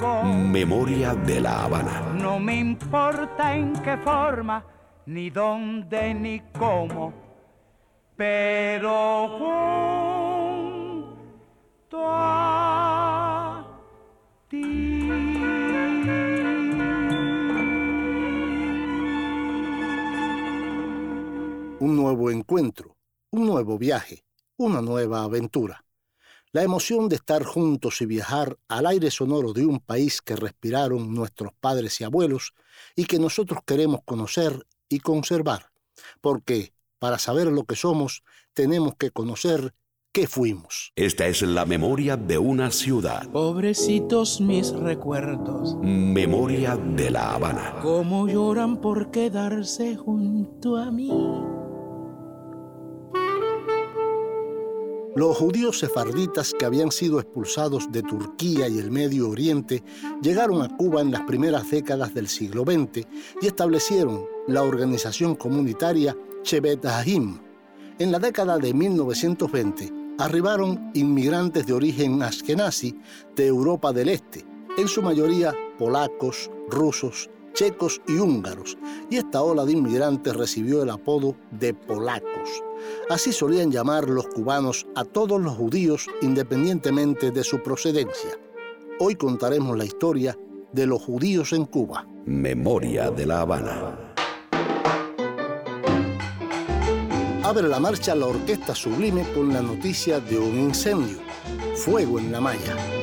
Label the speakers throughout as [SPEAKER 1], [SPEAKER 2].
[SPEAKER 1] Memoria de la Habana.
[SPEAKER 2] No me importa en qué forma, ni dónde, ni cómo, pero junto a
[SPEAKER 3] un nuevo encuentro, un nuevo viaje, una nueva aventura. La emoción de estar juntos y viajar al aire sonoro de un país que respiraron nuestros padres y abuelos y que nosotros queremos conocer y conservar. Porque para saber lo que somos, tenemos que conocer qué fuimos.
[SPEAKER 1] Esta es la memoria de una ciudad.
[SPEAKER 4] Pobrecitos mis recuerdos,
[SPEAKER 1] Memoria de la Habana.
[SPEAKER 4] cómo lloran por quedarse junto a mí.
[SPEAKER 3] Los judíos sefarditas que habían sido expulsados de Turquía y el Medio Oriente llegaron a Cuba en las primeras décadas del siglo XX y establecieron la organización comunitaria Chevet Hahim. En la década de 1920 arribaron inmigrantes de origen ashkenazi de Europa del Este, en su mayoría polacos, rusos, checos y húngaros, y esta ola de inmigrantes recibió el apodo de polacos. Así solían llamar los cubanos a todos los judíos independientemente de su procedencia. Hoy contaremos la historia de los judíos en Cuba.
[SPEAKER 1] Memoria de la Habana.
[SPEAKER 3] Abre la marcha la orquesta sublime con la noticia de un incendio, fuego en la malla.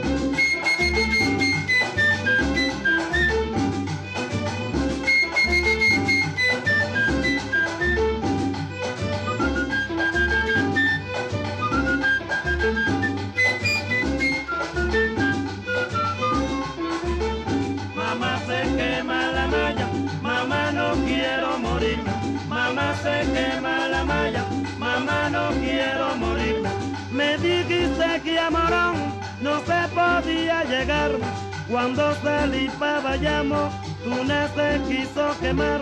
[SPEAKER 5] Cuando salí para Bayamo, Túnez se quiso quemar.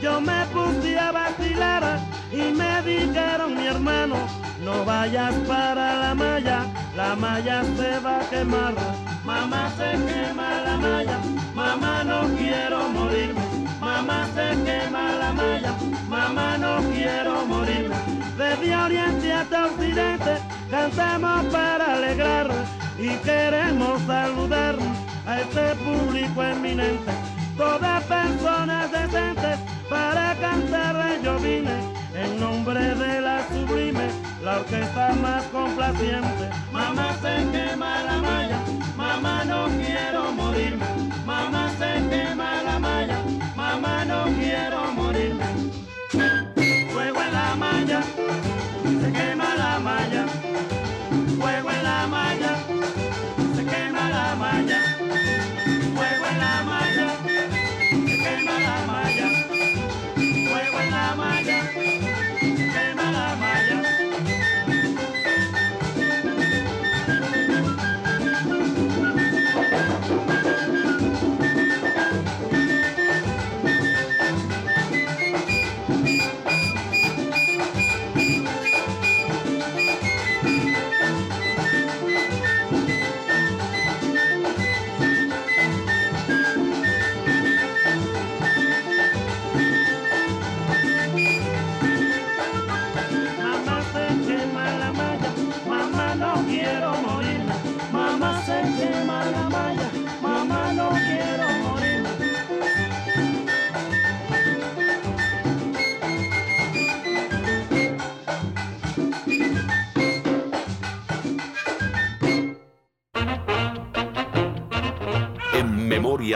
[SPEAKER 5] Yo me puse a vacilar y me dijeron mi hermano, no vayas para la malla, la malla se va a quemar. Mamá se quema la malla, mamá no quiero morir. Mamá se quema la malla, mamá no quiero morir. Desde oriente hasta occidente, cantamos para alegrar y queremos saludar a este público eminente. Todas personas decentes para cantar yo vine en nombre de la sublime, la orquesta más complaciente. Mamá se quema la malla,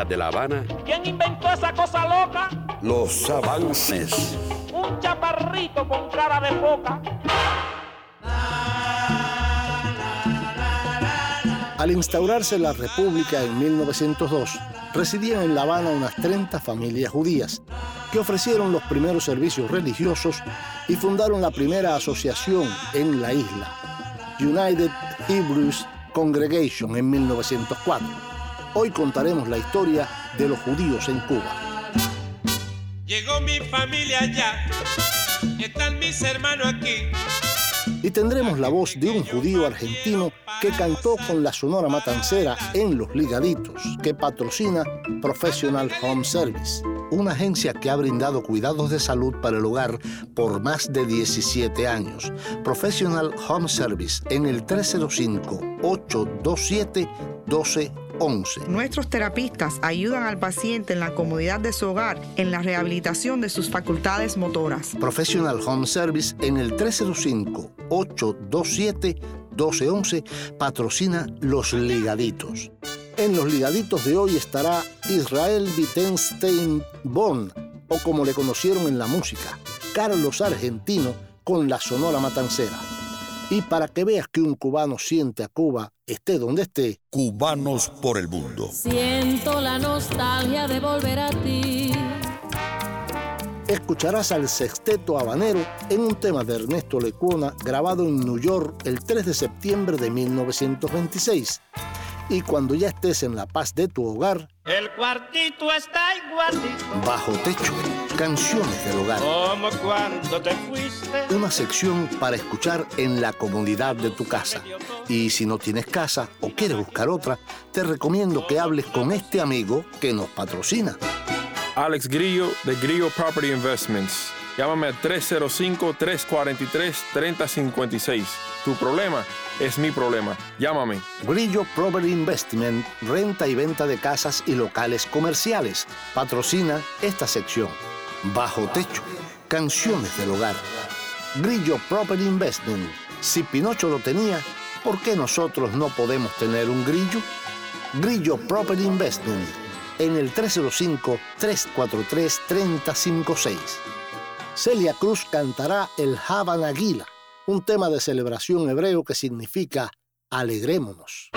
[SPEAKER 1] de la Habana,
[SPEAKER 5] ¿Quién inventó esa cosa loca?
[SPEAKER 1] los avances.
[SPEAKER 5] Un chaparrito con cara de foca.
[SPEAKER 3] Al Al instaurarse la República en 1902, residían en La Habana unas 30 familias judías que ofrecieron los primeros servicios religiosos y fundaron la primera asociación en la isla, United Hebrews Congregation, en 1904. Hoy contaremos la historia de los judíos en Cuba.
[SPEAKER 6] Llegó mi familia ya, están mis hermanos aquí
[SPEAKER 3] y tendremos la voz de un judío argentino que cantó con la Sonora Matancera en Los Ligaditos, que patrocina Professional Home Service, una agencia que ha brindado cuidados de salud para el hogar por más de 17 años. Professional Home Service en el 305 827 12
[SPEAKER 7] Nuestros terapistas ayudan al paciente en la comodidad de su hogar en la rehabilitación de sus facultades motoras.
[SPEAKER 3] Professional Home Service en el 305-827-1211 patrocina Los Ligaditos. En Los Ligaditos de hoy estará Israel Wittenstein Bonn, o como le conocieron en la música, Carlos Argentino con la Sonora Matancera. Y para que veas que un cubano siente a Cuba, esté donde esté.
[SPEAKER 1] Cubanos por el mundo.
[SPEAKER 8] Siento la nostalgia de volver a ti.
[SPEAKER 3] Escucharás al sexteto habanero en un tema de Ernesto Lecuona grabado en New York el 3 de septiembre de 1926. Y cuando ya estés en la paz de tu hogar,
[SPEAKER 5] el cuartito está igualito.
[SPEAKER 3] Bajo techo, canciones del hogar.
[SPEAKER 5] Como cuando te fuiste.
[SPEAKER 3] Una sección para escuchar en la comunidad de tu casa. Y si no tienes casa o quieres buscar otra, te recomiendo que hables con este amigo que nos patrocina.
[SPEAKER 9] Alex Grillo de Grillo Property Investments. Llámame al 305-343-3056. Tu problema es mi problema. Llámame.
[SPEAKER 3] Grillo Property Investment, renta y venta de casas y locales comerciales. Patrocina esta sección. Bajo techo, canciones del hogar. Grillo Property Investment. Si Pinocho lo tenía, ¿por qué nosotros no podemos tener un grillo? Grillo Property Investment en el 305-343-3056. Celia Cruz cantará el Havanaguila un tema de celebración hebreo que significa alegrémonos.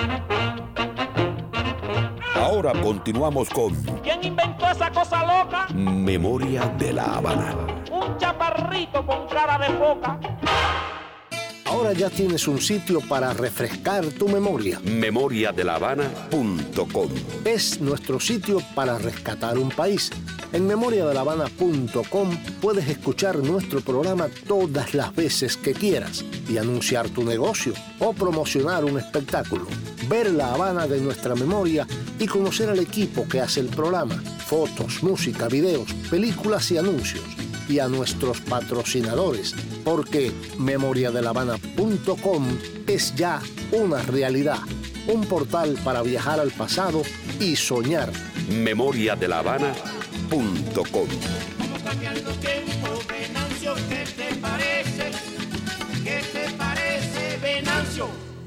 [SPEAKER 1] Ahora continuamos con
[SPEAKER 5] ¿Quién inventó esa cosa loca?
[SPEAKER 1] Memoria de la Habana.
[SPEAKER 5] Un chaparrito con cara de foca.
[SPEAKER 3] Ahora ya tienes un sitio para refrescar tu memoria.
[SPEAKER 1] Memoriadelavana.com
[SPEAKER 3] Es nuestro sitio para rescatar un país. En memoriadelavana.com puedes escuchar nuestro programa todas las veces que quieras y anunciar tu negocio o promocionar un espectáculo. Ver la Habana de nuestra memoria y conocer al equipo que hace el programa. Fotos, música, videos, películas y anuncios y a nuestros patrocinadores, porque memoriadelavana.com es ya una realidad, un portal para viajar al pasado y soñar.
[SPEAKER 1] Memoriadelavana.com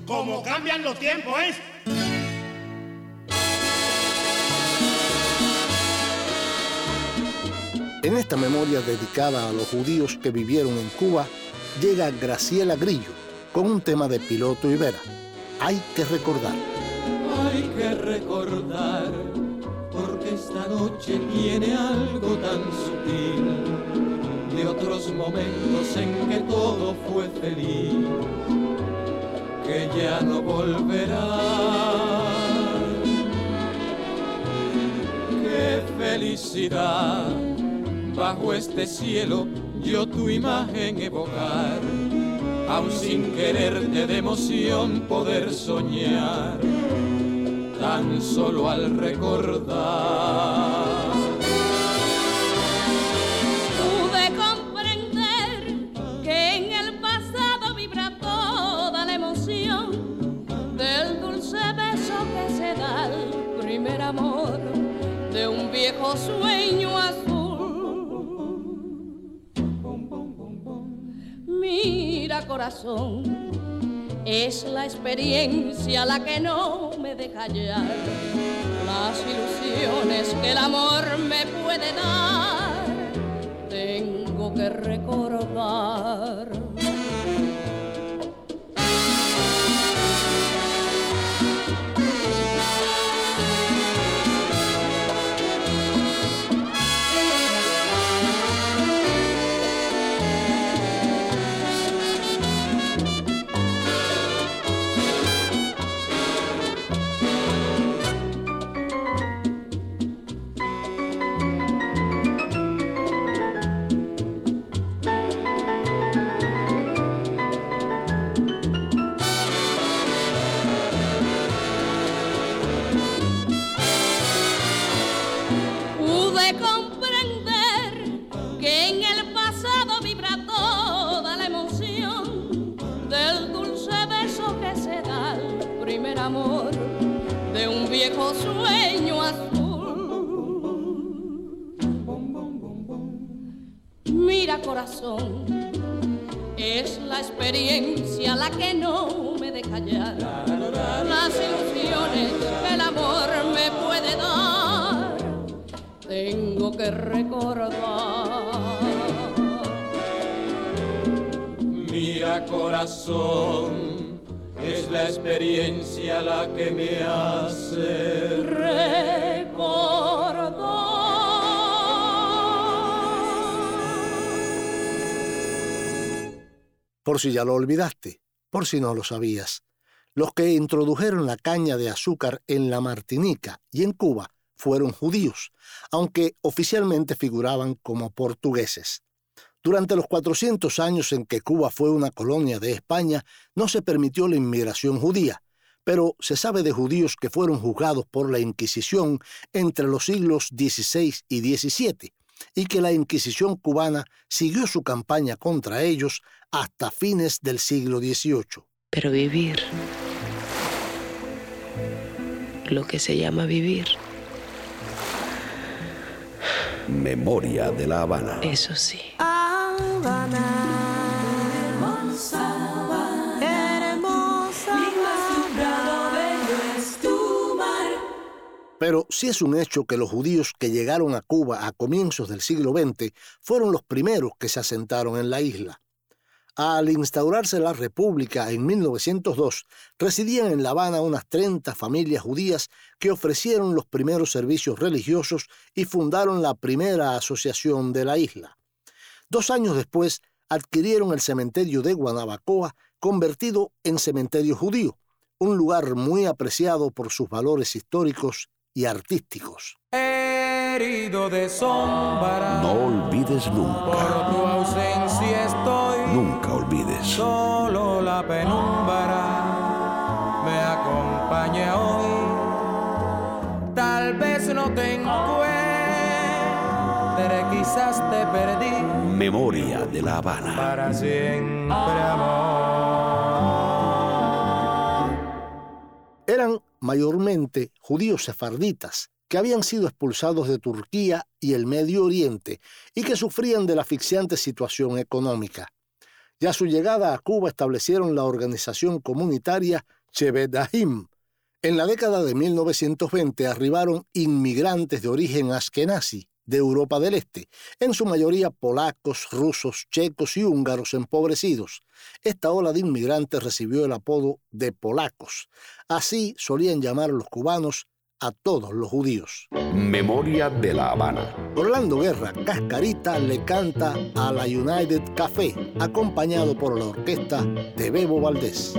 [SPEAKER 5] ¿Cómo cambian los tiempos, Venancio?
[SPEAKER 3] En esta memoria dedicada a los judíos que vivieron en Cuba, llega Graciela Grillo con un tema de Piloto y Vera. Hay que recordar.
[SPEAKER 10] Hay que recordar, porque esta noche tiene algo tan sutil de otros momentos en que todo fue feliz, que ya no volverá. ¡Qué felicidad! Bajo este cielo yo tu imagen evocar, aun sin quererte de emoción poder soñar, tan solo al recordar.
[SPEAKER 8] Pude comprender que en el pasado vibra toda la emoción del dulce beso que se da al primer amor de un viejo sueño azul es la experiencia la que no me deja hallar las ilusiones que el amor me puede dar. Tengo que recordar.
[SPEAKER 3] Si ya lo olvidaste, por si no lo sabías, los que introdujeron la caña de azúcar en la Martinica y en Cuba fueron judíos, aunque oficialmente figuraban como portugueses. Durante los 400 años en que Cuba fue una colonia de España, no se permitió la inmigración judía, pero se sabe de judíos que fueron juzgados por la Inquisición entre los siglos XVI y XVII, y que la Inquisición cubana siguió su campaña contra ellos hasta fines del siglo XVIII.
[SPEAKER 11] Pero vivir, lo que se llama vivir.
[SPEAKER 1] Memoria de la Habana.
[SPEAKER 11] Eso sí.
[SPEAKER 3] Pero sí es un hecho que los judíos que llegaron a Cuba a comienzos del siglo XX fueron los primeros que se asentaron en la isla. Al instaurarse la República en 1902, residían en La Habana unas 30 familias judías que ofrecieron los primeros servicios religiosos y fundaron la primera asociación de la isla. Dos años después, adquirieron el cementerio de Guanabacoa, convertido en cementerio judío, un lugar muy apreciado por sus valores históricos y artísticos.
[SPEAKER 4] Herido de sombra.
[SPEAKER 1] No olvides nunca.
[SPEAKER 4] Por tu ausencia estoy.
[SPEAKER 1] Nunca olvides.
[SPEAKER 4] Solo la penumbra me acompaña hoy. Tal vez no te encuentre, quizás te perdí.
[SPEAKER 1] Memoria de la Habana.
[SPEAKER 4] Para siempre, amor.
[SPEAKER 3] Eran mayormente judíos sefarditas, que habían sido expulsados de Turquía y el Medio Oriente y que sufrían de la asfixiante situación económica. Ya su llegada a Cuba establecieron la organización comunitaria Chevedahim. En la década de 1920 arribaron inmigrantes de origen askenazi, de Europa del Este, en su mayoría polacos, rusos, checos y húngaros empobrecidos. Esta ola de inmigrantes recibió el apodo de polacos. Así solían llamar los cubanos a todos los judíos.
[SPEAKER 1] Memoria de la Habana.
[SPEAKER 3] Orlando Guerra, Cascarita, le canta a la United Café, acompañado por la orquesta de Bebo Valdés.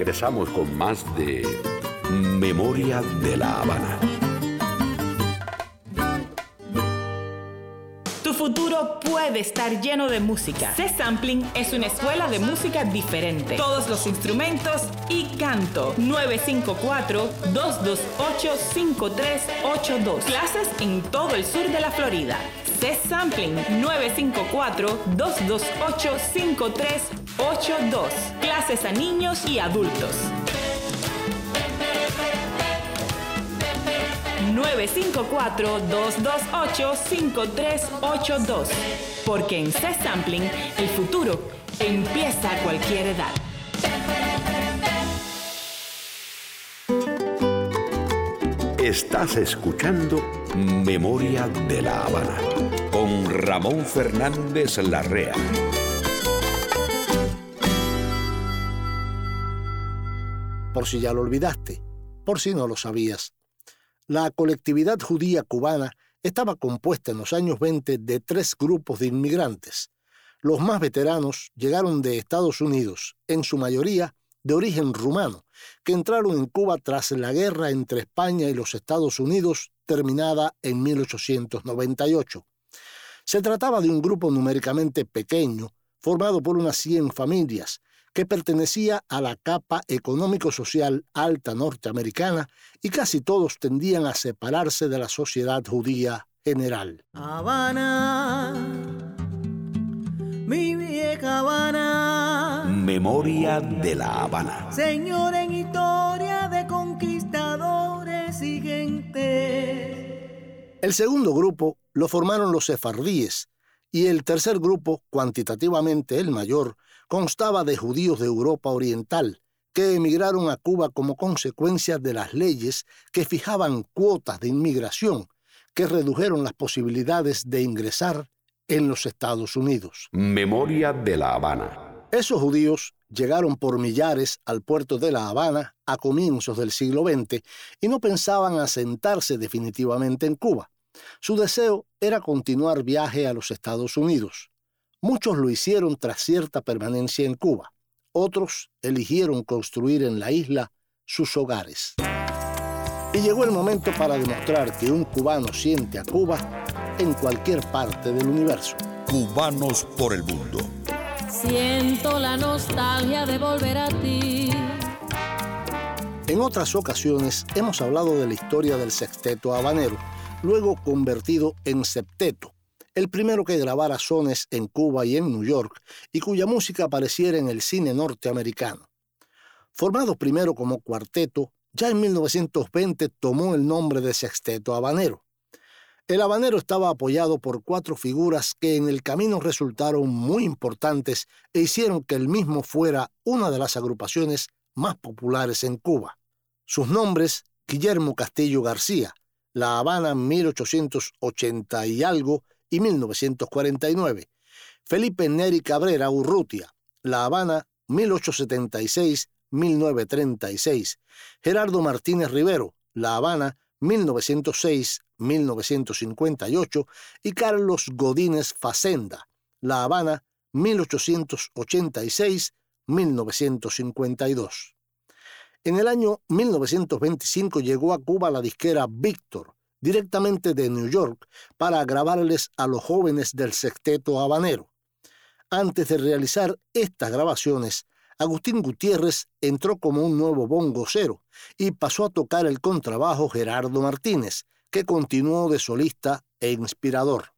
[SPEAKER 1] Regresamos con más de Memoria de la Habana.
[SPEAKER 12] Tu futuro puede estar lleno de música. C-Sampling es una escuela de música diferente. Todos los instrumentos y canto. 954-228-5382. Clases en todo el sur de la Florida. C-Sampling 954-228-5382. Clases a niños y adultos. 954-228-5382. Porque en C-Sampling el futuro empieza a cualquier edad.
[SPEAKER 1] Estás escuchando Memoria de la Habana con Ramón Fernández Larrea.
[SPEAKER 3] Por si ya lo olvidaste, por si no lo sabías. La colectividad judía cubana estaba compuesta en los años 20 de tres grupos de inmigrantes. Los más veteranos llegaron de Estados Unidos, en su mayoría de origen rumano, que entraron en Cuba tras la guerra entre España y los Estados Unidos, terminada en 1898. Se trataba de un grupo numéricamente pequeño, formado por unas 100 familias, que pertenecía a la capa económico-social alta norteamericana y casi todos tendían a separarse de la sociedad judía general.
[SPEAKER 13] Habana, mi vieja Habana.
[SPEAKER 1] Memoria de la Habana.
[SPEAKER 13] Señor en historia de conquistadores gente.
[SPEAKER 3] El segundo grupo lo formaron los sefardíes y el tercer grupo, cuantitativamente el mayor, constaba de judíos de Europa Oriental, que emigraron a Cuba como consecuencia de las leyes que fijaban cuotas de inmigración que redujeron las posibilidades de ingresar en los Estados Unidos.
[SPEAKER 1] Memoria de la Habana.
[SPEAKER 3] Esos judíos llegaron por millares al puerto de La Habana a comienzos del siglo XX y no pensaban asentarse definitivamente en Cuba. Su deseo era continuar viaje a los Estados Unidos. Muchos lo hicieron tras cierta permanencia en Cuba. Otros eligieron construir en la isla sus hogares. Y llegó el momento para demostrar que un cubano siente a Cuba en cualquier parte del universo.
[SPEAKER 1] Cubanos por el mundo.
[SPEAKER 8] Siento la nostalgia de volver a ti.
[SPEAKER 3] En otras ocasiones hemos hablado de la historia del sexteto habanero, luego convertido en septeto, el primero que grabara sones en Cuba y en New York y cuya música apareciera en el cine norteamericano. Formado primero como cuarteto, ya en 1920 tomó el nombre de sexteto habanero. El habanero estaba apoyado por cuatro figuras que en el camino resultaron muy importantes e hicieron que el mismo fuera una de las agrupaciones más populares en Cuba. Sus nombres, Guillermo Castillo García, La Habana 1880 y algo, y 1949. Felipe Neri Cabrera Urrutia, La Habana, 1876-1936. Gerardo Martínez Rivero, La Habana, 1906-1958. Y Carlos Godínez Facenda, La Habana, 1886-1952. En el año 1925 llegó a Cuba la disquera Víctor, directamente de New York para grabarles a los jóvenes del sexteto habanero. Antes de realizar estas grabaciones, Agustín Gutiérrez entró como un nuevo bongocero y pasó a tocar el contrabajo Gerardo Martínez, que continuó de solista e inspirador.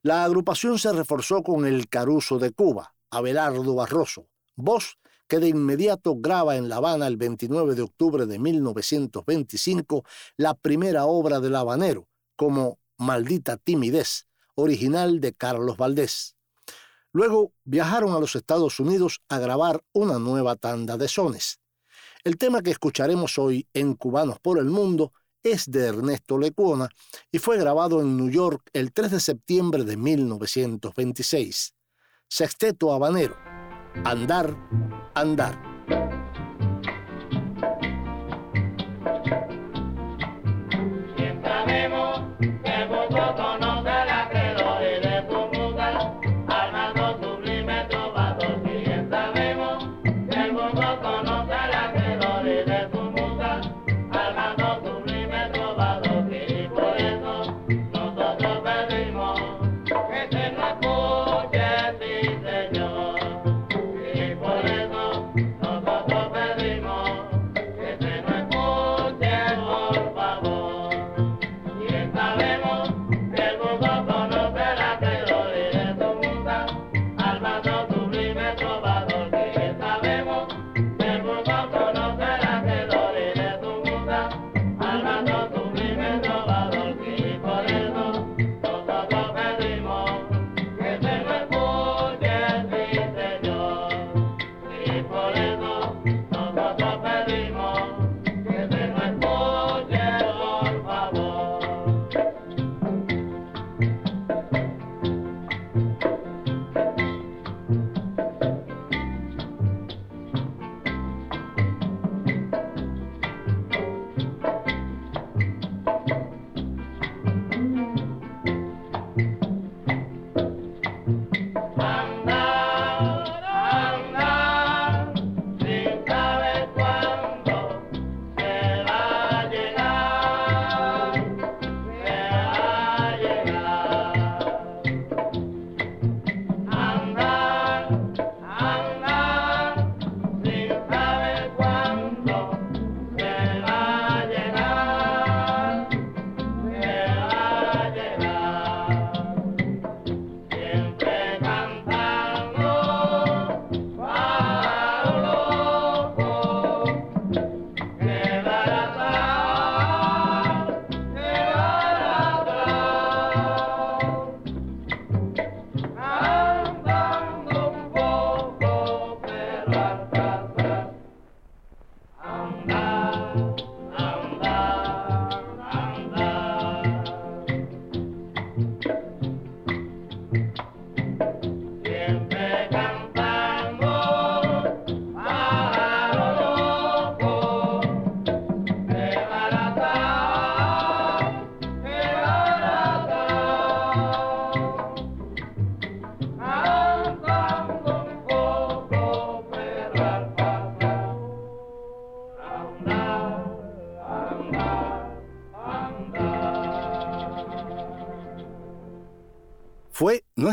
[SPEAKER 3] La agrupación se reforzó con el Caruso de Cuba, Abelardo Barroso, voz que de inmediato graba en La Habana el 29 de octubre de 1925 la primera obra del habanero, como Maldita Timidez, original de Carlos Valdés. Luego viajaron a los Estados Unidos a grabar una nueva tanda de sones. El tema que escucharemos hoy en Cubanos por el Mundo es de Ernesto Lecuona y fue grabado en New York el 3 de septiembre de 1926. Sexteto Habanero. Andar, andar.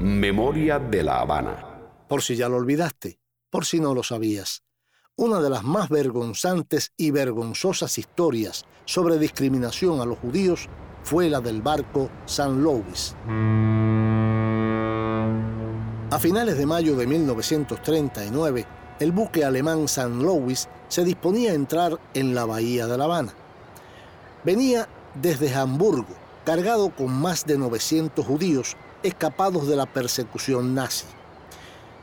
[SPEAKER 1] Memoria de La Habana.
[SPEAKER 3] Por si ya lo olvidaste, por si no lo sabías. Una de las más vergonzantes y vergonzosas historias sobre discriminación a los judíos fue la del barco San Louis. A finales de mayo de 1939, el buque alemán San Louis se disponía a entrar en la bahía de La Habana. Venía desde Hamburgo, cargado con más de 900 judíos escapados de la persecución nazi.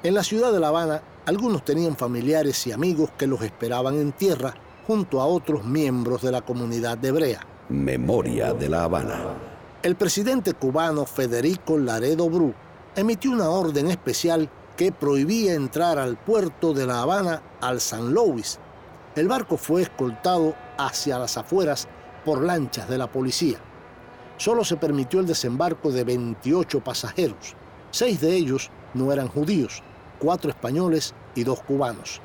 [SPEAKER 3] En la ciudad de La Habana, algunos tenían familiares y amigos que los esperaban en tierra junto a otros miembros de la comunidad hebrea.
[SPEAKER 1] Memoria de La Habana.
[SPEAKER 3] El presidente cubano Federico Laredo Bru emitió una orden especial que prohibía entrar al puerto de La Habana al San Louis. El barco fue escoltado hacia las afueras por lanchas de la policía solo se permitió el desembarco de 28 pasajeros. Seis de ellos no eran judíos, cuatro españoles y dos cubanos.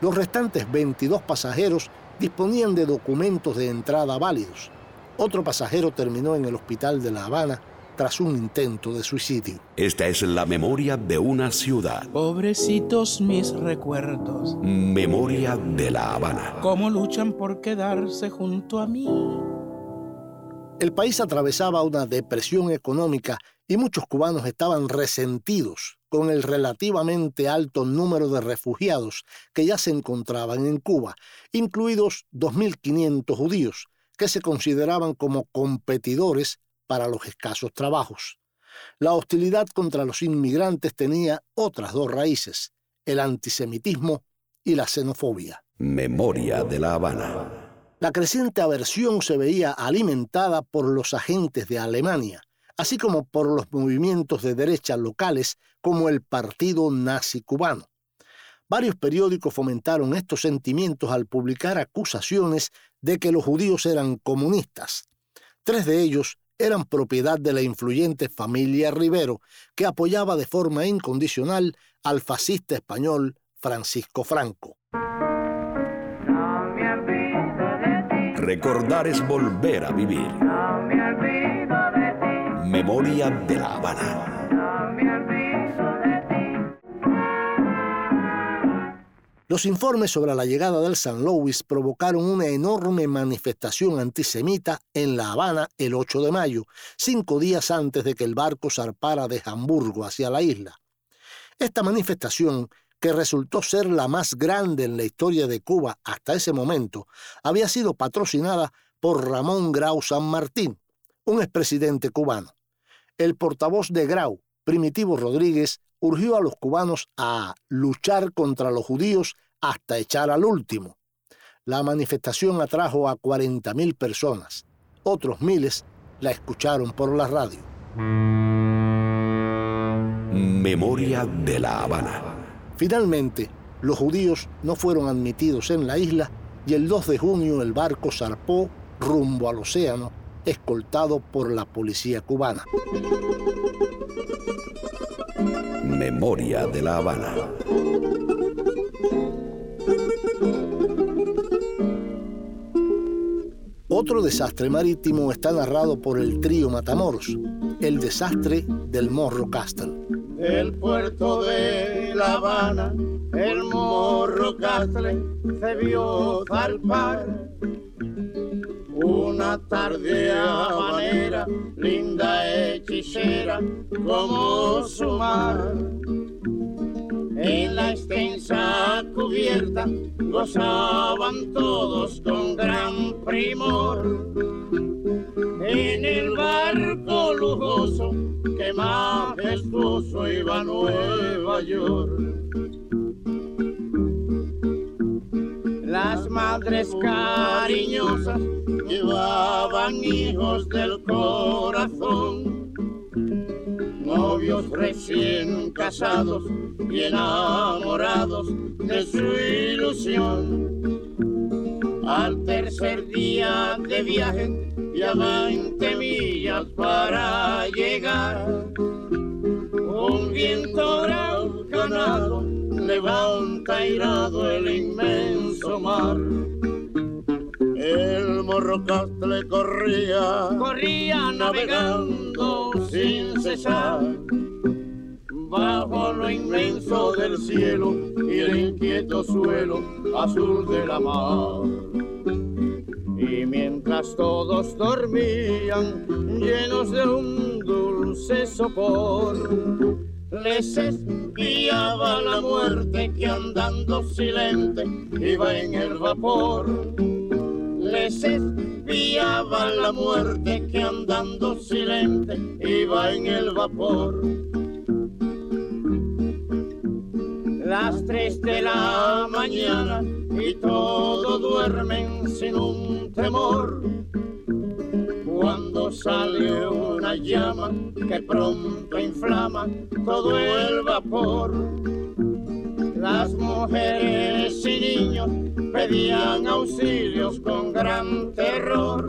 [SPEAKER 3] Los restantes 22 pasajeros disponían de documentos de entrada válidos. Otro pasajero terminó en el hospital de La Habana tras un intento de suicidio.
[SPEAKER 1] Esta es la memoria de una ciudad.
[SPEAKER 14] Pobrecitos mis recuerdos.
[SPEAKER 1] Memoria de La Habana.
[SPEAKER 14] ¿Cómo luchan por quedarse junto a mí?
[SPEAKER 3] El país atravesaba una depresión económica y muchos cubanos estaban resentidos con el relativamente alto número de refugiados que ya se encontraban en Cuba, incluidos 2.500 judíos, que se consideraban como competidores para los escasos trabajos. La hostilidad contra los inmigrantes tenía otras dos raíces, el antisemitismo y la xenofobia.
[SPEAKER 1] Memoria de La Habana.
[SPEAKER 3] La creciente aversión se veía alimentada por los agentes de Alemania, así como por los movimientos de derecha locales como el Partido Nazi Cubano. Varios periódicos fomentaron estos sentimientos al publicar acusaciones de que los judíos eran comunistas. Tres de ellos eran propiedad de la influyente familia Rivero, que apoyaba de forma incondicional al fascista español Francisco Franco.
[SPEAKER 1] Recordar es volver a vivir. Memoria de la Habana.
[SPEAKER 3] Los informes sobre la llegada del San Louis provocaron una enorme manifestación antisemita en La Habana el 8 de mayo, cinco días antes de que el barco zarpara de Hamburgo hacia la isla. Esta manifestación, que resultó ser la más grande en la historia de Cuba hasta ese momento, había sido patrocinada por Ramón Grau San Martín, un expresidente cubano. El portavoz de Grau, Primitivo Rodríguez, urgió a los cubanos a luchar contra los judíos hasta echar al último. La manifestación atrajo a 40.000 personas. Otros miles la escucharon por la radio.
[SPEAKER 1] Memoria de La Habana.
[SPEAKER 3] Finalmente, los judíos no fueron admitidos en la isla y el 2 de junio el barco zarpó rumbo al océano, escoltado por la policía cubana.
[SPEAKER 1] Memoria de La Habana.
[SPEAKER 3] Otro desastre marítimo está narrado por el trío Matamoros, el desastre del Morro Castle.
[SPEAKER 15] El puerto de La Habana, el Morro Castle, se vio zarpar. Una tarde habanera, linda hechicera, como su mar en la extensa cubierta gozaban todos con gran primor. En el barco lujoso que majestuoso iba a Nueva York. Las madres cariñosas llevaban hijos del corazón novios recién casados y enamorados de su ilusión. Al tercer día de viaje, ya 20 millas para llegar, un viento huracanado levanta irado el inmenso mar. El morrocastle corría, corría navegando sin cesar bajo lo inmenso del cielo y el inquieto suelo azul de la mar. Y mientras todos dormían, llenos de un dulce sopor, les espiaba la muerte que andando silente iba en el vapor. Espiaba la muerte que andando silente iba en el vapor las tres de la mañana y todos duermen sin un temor. Cuando sale una llama que pronto inflama todo el vapor. Las mujeres y niños pedían auxilios con gran terror.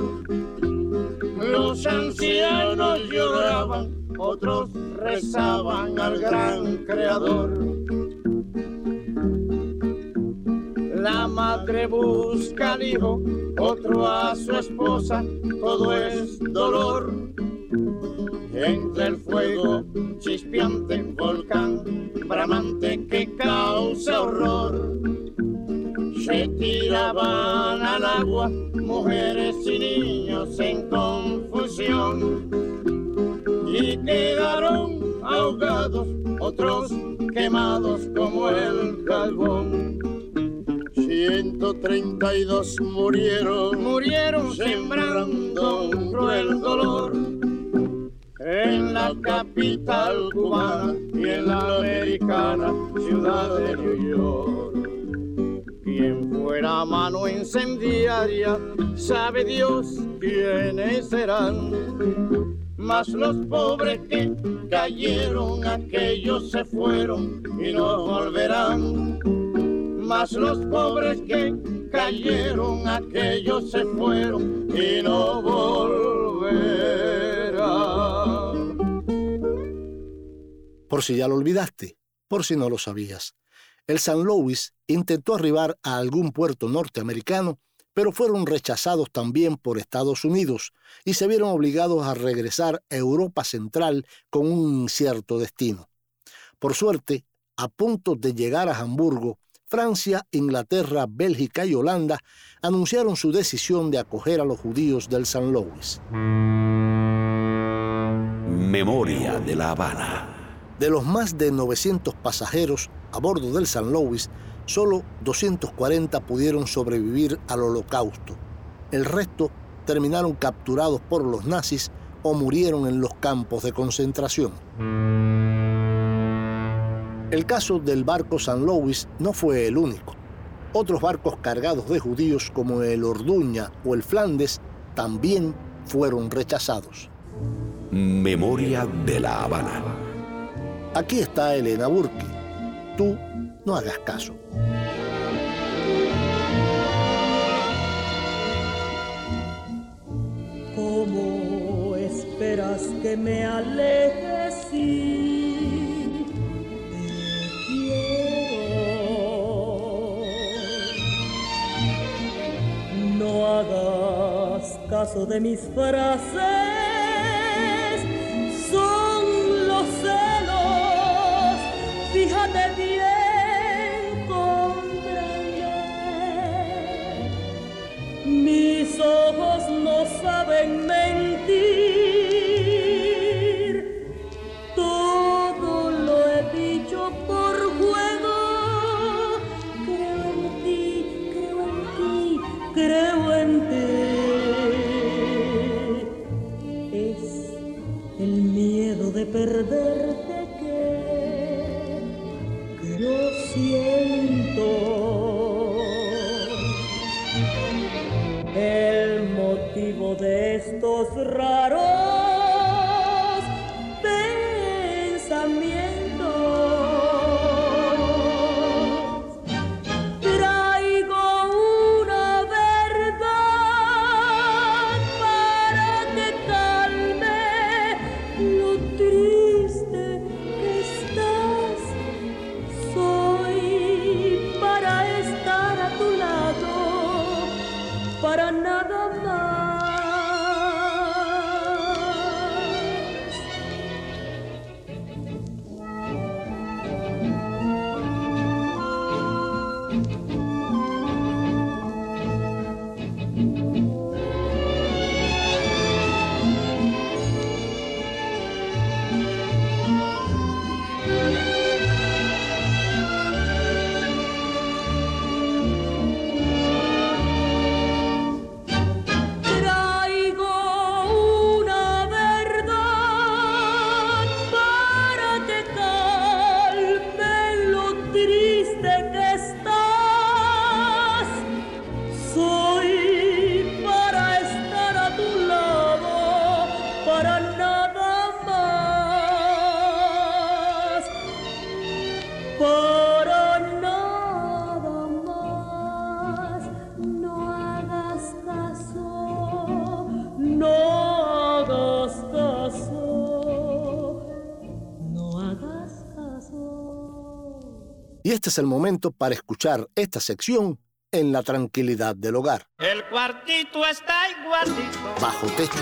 [SPEAKER 15] Los ancianos lloraban, otros rezaban al gran creador. La madre busca al hijo, otro a su esposa, todo es dolor. entre el fuego chispeante, volcán bramante que causa Se tiraban al agua mujeres y niños en confusión y quedaron ahogados, otros quemados como el carbón. 132 murieron, murieron sembrando un cruel dolor en la capital cubana y en la americana ciudad de New York. Quien fuera mano incendiaria, sabe Dios quiénes serán. Mas los pobres que cayeron, aquellos se fueron y no volverán. Mas los pobres que cayeron, aquellos se fueron y no volverán.
[SPEAKER 3] Por si ya lo olvidaste, por si no lo sabías. El San Louis intentó arribar a algún puerto norteamericano, pero fueron rechazados también por Estados Unidos y se vieron obligados a regresar a Europa Central con un incierto destino. Por suerte, a punto de llegar a Hamburgo, Francia, Inglaterra, Bélgica y Holanda anunciaron su decisión de acoger a los judíos del San Louis.
[SPEAKER 1] Memoria de la Habana.
[SPEAKER 3] De los más de 900 pasajeros a bordo del San Louis, solo 240 pudieron sobrevivir al holocausto. El resto terminaron capturados por los nazis o murieron en los campos de concentración. El caso del barco San Louis no fue el único. Otros barcos cargados de judíos como el Orduña o el Flandes también fueron rechazados.
[SPEAKER 1] Memoria de la Habana.
[SPEAKER 3] Aquí está Elena Burke. Tú no hagas caso.
[SPEAKER 13] ¿Cómo esperas que me alejes si te quiero? No hagas caso de mis frases raros
[SPEAKER 3] es el momento para escuchar esta sección en la tranquilidad del hogar.
[SPEAKER 5] El cuartito está igualito.
[SPEAKER 3] Bajo techo,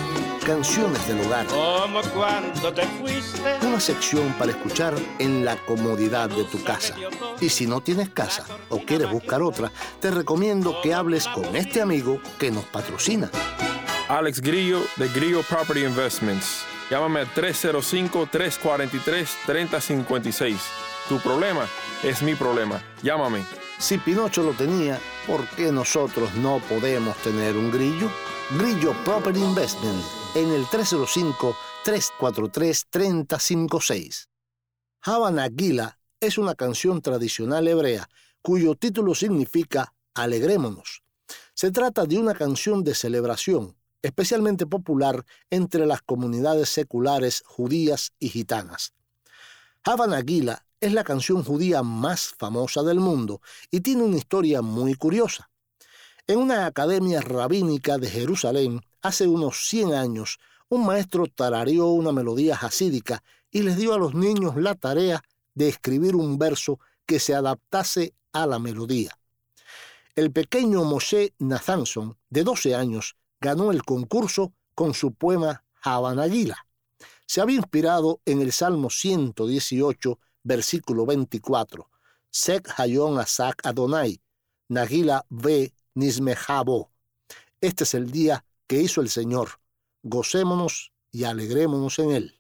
[SPEAKER 3] canciones del hogar.
[SPEAKER 5] Como cuando te fuiste.
[SPEAKER 3] Una sección para escuchar en la comodidad de tu casa. Y si no tienes casa o quieres buscar otra, te recomiendo que hables con este amigo que nos patrocina.
[SPEAKER 9] Alex Grillo de Grillo Property Investments. Llámame al 305-343-3056. Tu problema es mi problema. Llámame.
[SPEAKER 3] Si Pinocho lo tenía, ¿por qué nosotros no podemos tener un grillo? Grillo Property Investment en el 305-343-3056. Havana Gila es una canción tradicional hebrea cuyo título significa Alegrémonos. Se trata de una canción de celebración, especialmente popular entre las comunidades seculares judías y gitanas. Havana Gila es la canción judía más famosa del mundo y tiene una historia muy curiosa. En una academia rabínica de Jerusalén, hace unos 100 años, un maestro tarareó una melodía hasídica y les dio a los niños la tarea de escribir un verso que se adaptase a la melodía. El pequeño Moshe Nathanson, de 12 años, ganó el concurso con su poema Habanagila. Se había inspirado en el Salmo 118 versículo 24. Sek Hayon Asak Adonai, Nagila ve Nismejabo. Este es el día que hizo el Señor. Gocémonos y alegrémonos en él.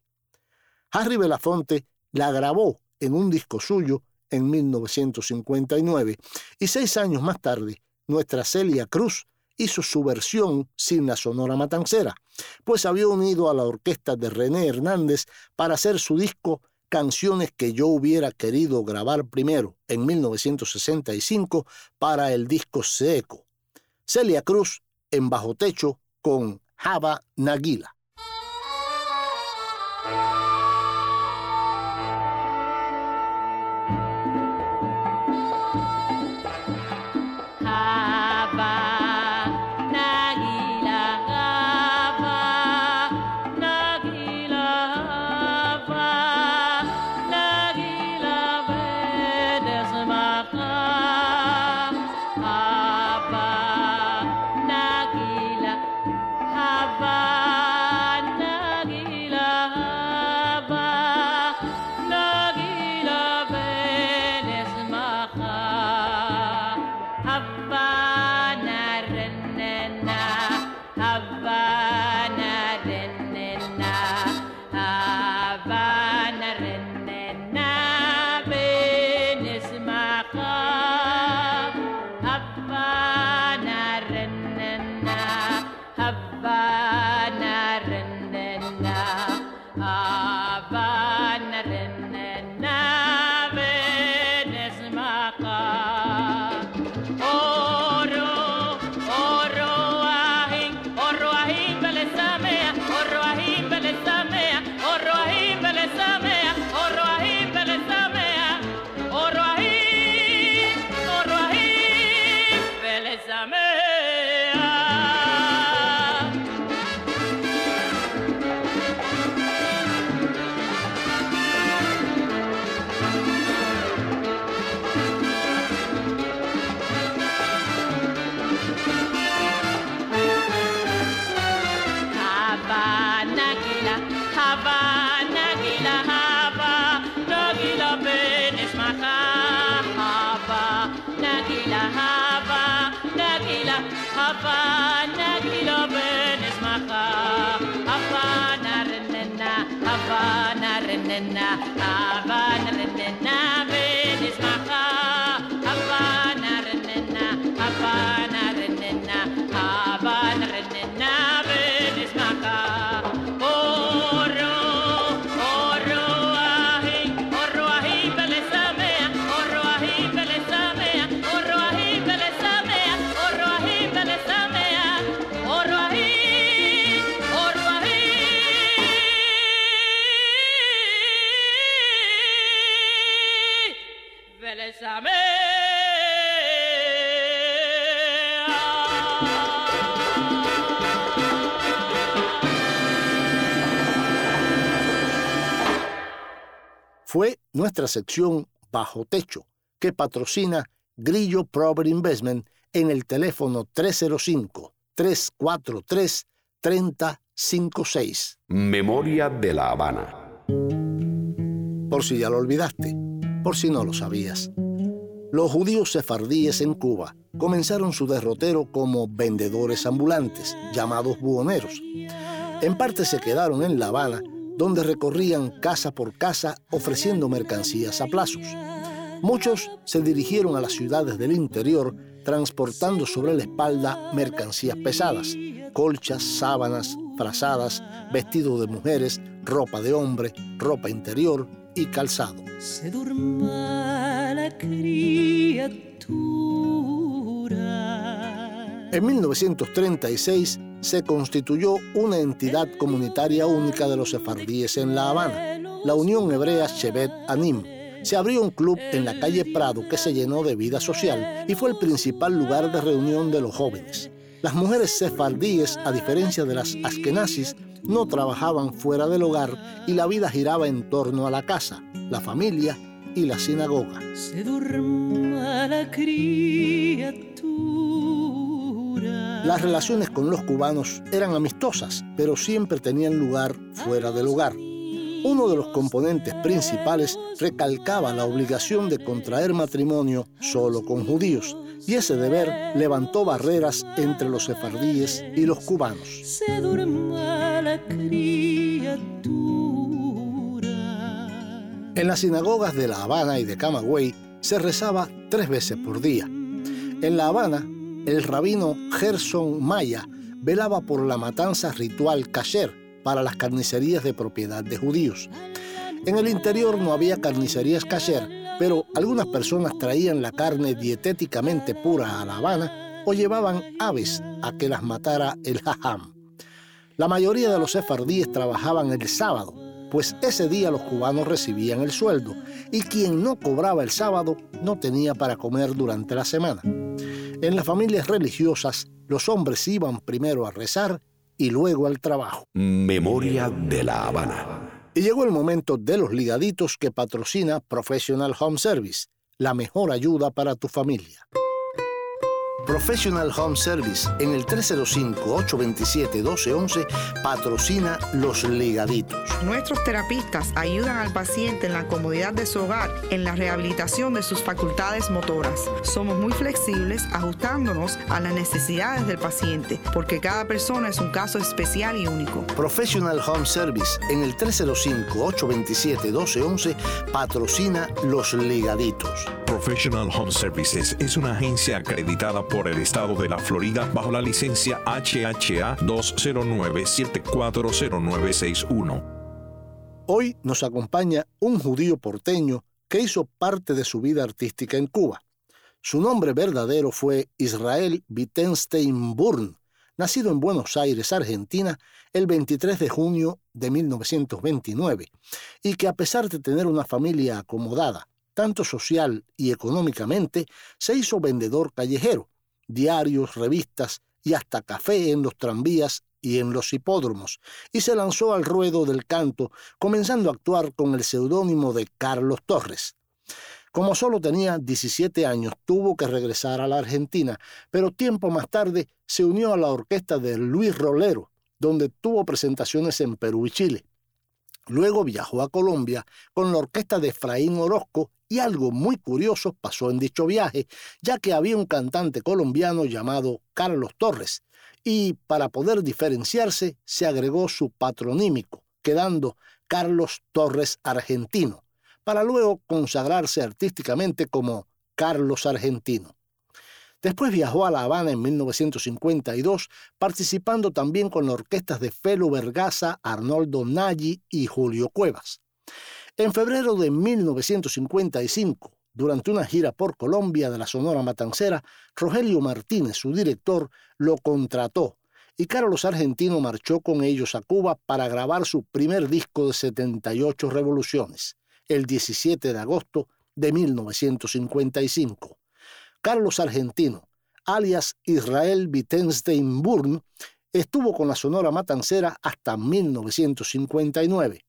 [SPEAKER 3] Harry Belafonte la grabó en un disco suyo en 1959 y seis años más tarde, nuestra Celia Cruz hizo su versión sin la Sonora Matancera, pues había unido a la orquesta de René Hernández para hacer su disco canciones que yo hubiera querido grabar primero en 1965 para el disco Seco. Celia Cruz en Bajo Techo con Java Naguila. Havana, Kiloben is Macha. Havana, Renena, Havana, Renena, Havana. Nuestra sección Bajo Techo, que patrocina Grillo Property Investment en el teléfono 305-343-3056.
[SPEAKER 1] Memoria de la Habana.
[SPEAKER 3] Por si ya lo olvidaste, por si no lo sabías. Los judíos sefardíes en Cuba comenzaron su derrotero como vendedores ambulantes, llamados buhoneros. En parte se quedaron en La Habana, donde recorrían casa por casa ofreciendo mercancías a plazos. Muchos se dirigieron a las ciudades del interior transportando sobre la espalda mercancías pesadas, colchas, sábanas, frazadas, vestidos de mujeres, ropa de hombre, ropa interior y calzado.
[SPEAKER 16] Se la criatura.
[SPEAKER 3] En 1936 se constituyó una entidad comunitaria única de los sefardíes en La Habana, la Unión Hebrea Shevet Anim. Se abrió un club en la calle Prado que se llenó de vida social y fue el principal lugar de reunión de los jóvenes. Las mujeres sefardíes, a diferencia de las askenazis, no trabajaban fuera del hogar y la vida giraba en torno a la casa, la familia y la sinagoga.
[SPEAKER 16] Se la.
[SPEAKER 3] Las relaciones con los cubanos eran amistosas, pero siempre tenían lugar fuera del hogar. Uno de los componentes principales recalcaba la obligación de contraer matrimonio solo con judíos, y ese deber levantó barreras entre los sefardíes y los cubanos.
[SPEAKER 16] Se la criatura.
[SPEAKER 3] En las sinagogas de La Habana y de Camagüey se rezaba tres veces por día. En La Habana, el rabino Gerson Maya velaba por la matanza ritual kasher para las carnicerías de propiedad de judíos. En el interior no había carnicerías kasher, pero algunas personas traían la carne dietéticamente pura a La Habana o llevaban aves a que las matara el hajam. La mayoría de los sefardíes trabajaban el sábado, pues ese día los cubanos recibían el sueldo y quien no cobraba el sábado no tenía para comer durante la semana. En las familias religiosas, los hombres iban primero a rezar y luego al trabajo.
[SPEAKER 1] Memoria de la Habana.
[SPEAKER 3] Y llegó el momento de los ligaditos que patrocina Professional Home Service, la mejor ayuda para tu familia. Professional Home Service en el 305-827-1211 patrocina Los Ligaditos.
[SPEAKER 7] Nuestros terapistas ayudan al paciente en la comodidad de su hogar en la rehabilitación de sus facultades motoras. Somos muy flexibles ajustándonos a las necesidades del paciente porque cada persona es un caso especial y único.
[SPEAKER 3] Professional Home Service en el 305-827-1211 patrocina Los Ligaditos.
[SPEAKER 17] Professional Home Services es una agencia acreditada por el estado de la Florida bajo la licencia HHA 209740961.
[SPEAKER 3] Hoy nos acompaña un judío porteño que hizo parte de su vida artística en Cuba. Su nombre verdadero fue Israel Wittenstein Burn, nacido en Buenos Aires, Argentina, el 23 de junio de 1929, y que a pesar de tener una familia acomodada, tanto social y económicamente, se hizo vendedor callejero, diarios, revistas y hasta café en los tranvías y en los hipódromos, y se lanzó al ruedo del canto, comenzando a actuar con el seudónimo de Carlos Torres. Como solo tenía 17 años, tuvo que regresar a la Argentina, pero tiempo más tarde se unió a la orquesta de Luis Rolero, donde tuvo presentaciones en Perú y Chile. Luego viajó a Colombia con la orquesta de Efraín Orozco y algo muy curioso pasó en dicho viaje, ya que había un cantante colombiano llamado Carlos Torres, y para poder diferenciarse se agregó su patronímico, quedando Carlos Torres Argentino, para luego consagrarse artísticamente como Carlos Argentino. Después viajó a La Habana en 1952, participando también con orquestas de Felo Vergaza, Arnoldo Nagy y Julio Cuevas. En febrero de 1955, durante una gira por Colombia de la Sonora Matancera, Rogelio Martínez, su director, lo contrató y Carlos Argentino marchó con ellos a Cuba para grabar su primer disco de 78 revoluciones, el 17 de agosto de 1955. Carlos Argentino, alias Israel Wittenstein Burn, estuvo con la Sonora Matancera hasta 1959.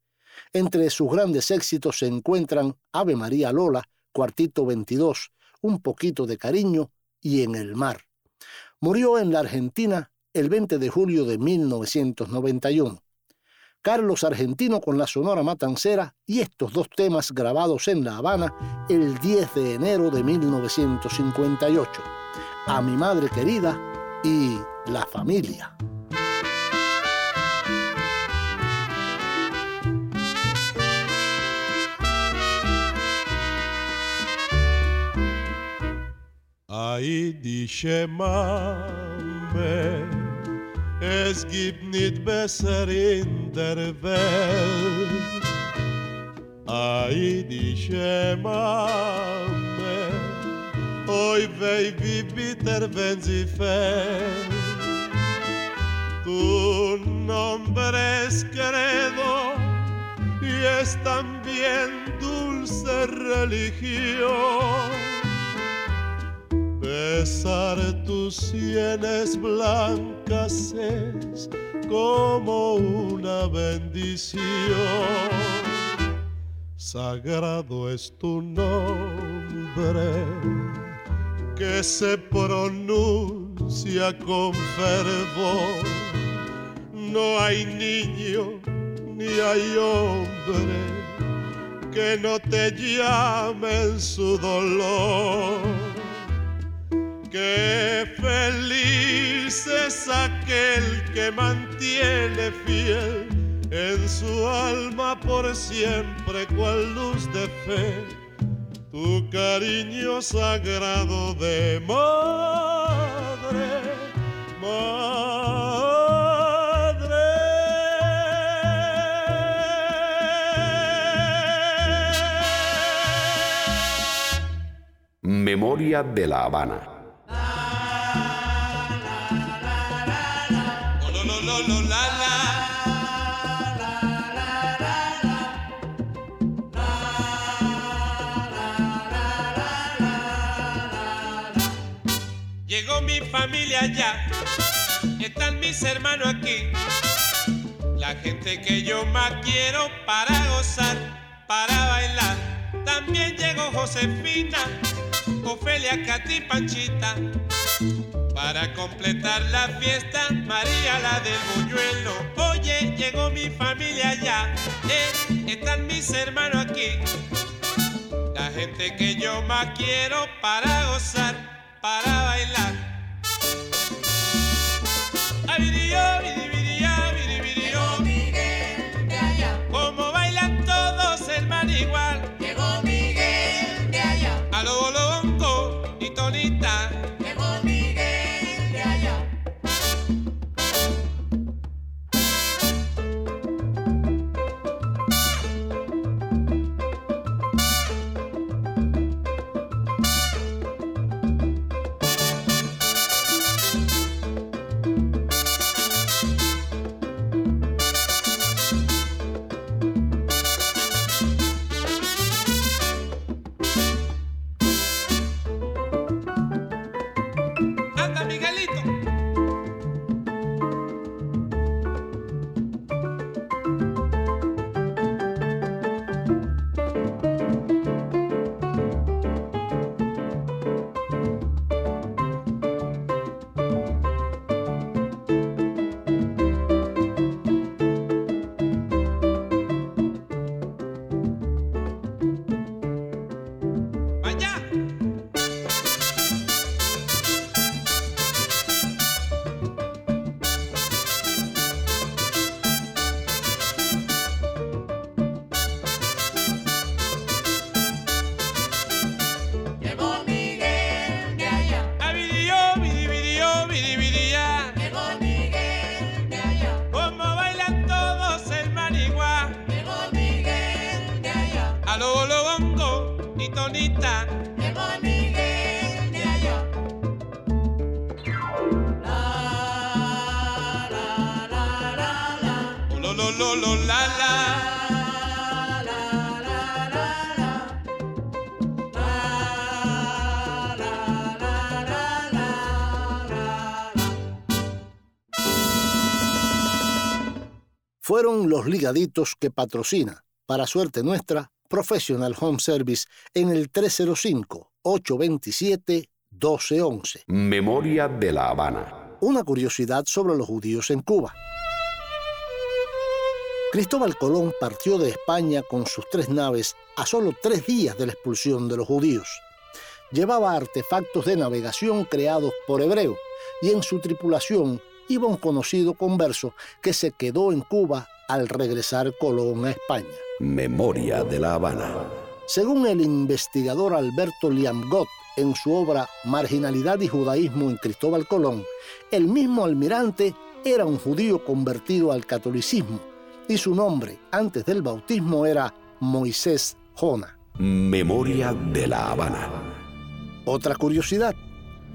[SPEAKER 3] Entre sus grandes éxitos se encuentran Ave María Lola, Cuartito 22, Un poquito de cariño y En el mar. Murió en la Argentina el 20 de julio de 1991. Carlos Argentino con la Sonora Matancera y estos dos temas grabados en La Habana el 10 de enero de 1958. A mi madre querida y la familia.
[SPEAKER 18] Ai dice Mame, es gibt nicht besser in der Welt. Ai dice Mame, oi wei wie bitter wenn sie fällt. Tu nombre es credo y es también dulce religión Besar tus sienes blancas es como una bendición. Sagrado es tu nombre que se pronuncia con fervor. No hay niño ni hay hombre que no te llame en su dolor. Qué feliz es aquel que mantiene fiel en su alma por siempre cual luz de fe tu cariño sagrado de madre, madre.
[SPEAKER 1] Memoria de la Habana.
[SPEAKER 6] Llegó mi familia ya, están mis hermanos aquí, la gente que yo más quiero para gozar, para bailar. También llegó Josefina, Ofelia, Katy, Panchita. Para completar la fiesta, María la del buñuelo. Oye, llegó mi familia ya, eh, están mis hermanos aquí. La gente que yo más quiero para gozar, para bailar.
[SPEAKER 3] Fueron los ligaditos que patrocina, para suerte nuestra, Professional Home Service en el 305-827-1213. 1211.
[SPEAKER 1] Memoria de la Habana.
[SPEAKER 3] Una curiosidad sobre los judíos en Cuba. Cristóbal Colón partió de España con sus tres naves a solo tres días de la expulsión de los judíos. Llevaba artefactos de navegación creados por hebreo y en su tripulación iba un conocido converso que se quedó en Cuba al regresar Colón a España.
[SPEAKER 1] Memoria de la Habana.
[SPEAKER 3] Según el investigador Alberto Liamgott en su obra Marginalidad y Judaísmo en Cristóbal Colón, el mismo almirante era un judío convertido al catolicismo y su nombre antes del bautismo era Moisés Jona.
[SPEAKER 1] Memoria de la Habana.
[SPEAKER 3] Otra curiosidad,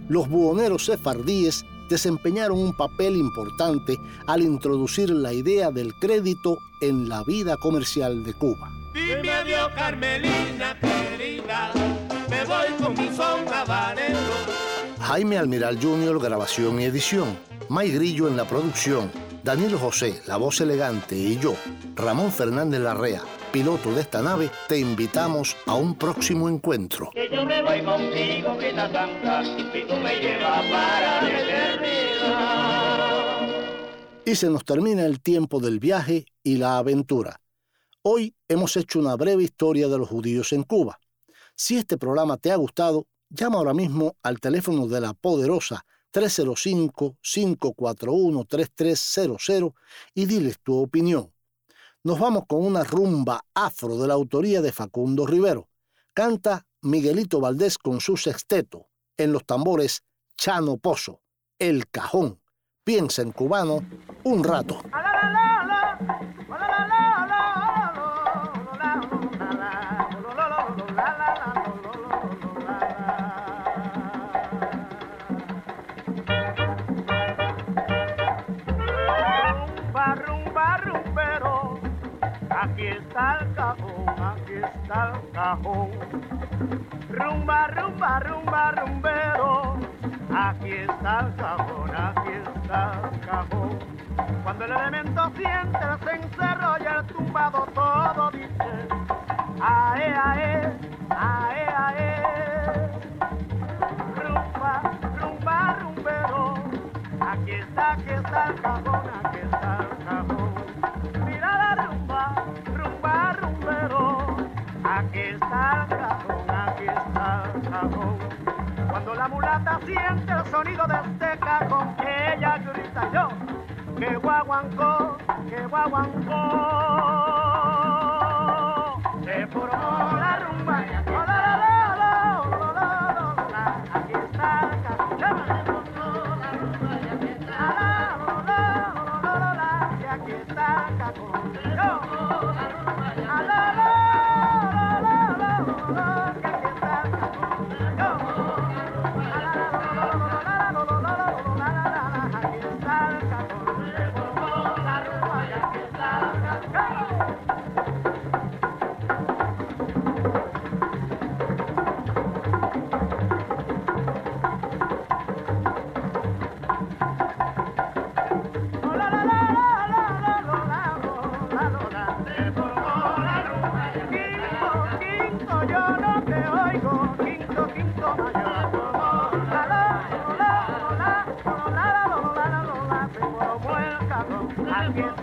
[SPEAKER 3] los buhoneros sefardíes desempeñaron un papel importante al introducir la idea del crédito en la vida comercial de Cuba.
[SPEAKER 5] Dime adiós, Carmelina querida, me voy con mi son habanero.
[SPEAKER 3] Jaime Almiral Jr., grabación y edición. May Grillo en la producción. Danilo José, la voz elegante, y yo, Ramón Fernández Larrea, piloto de esta nave, te invitamos a un próximo encuentro.
[SPEAKER 5] Que yo me voy contigo, Grita Santa, y tú me llevas para la eternidad.
[SPEAKER 3] Y se nos termina el tiempo del viaje y la aventura. Hoy hemos hecho una breve historia de los judíos en Cuba. Si este programa te ha gustado, llama ahora mismo al teléfono de la poderosa 305-541-3300 y diles tu opinión. Nos vamos con una rumba afro de la autoría de Facundo Rivero. Canta Miguelito Valdés con su sexteto. En los tambores, Chano Pozo. El cajón. Piensa en cubano un rato.
[SPEAKER 5] Aquí está el cajón, aquí está el cajón. Rumba, rumba, rumba, rumbero, aquí está el cajón, aquí está el cajón. Cuando el elemento siente el cencerro y el tumbado todo dice, ae, ae, ae, ae. Rumba, rumba, rumbero, aquí está, aquí está el cajón, la mulata siente el sonido de este cajón, ella grita yo, que guaguancó, que guaguancó. Se formó I'm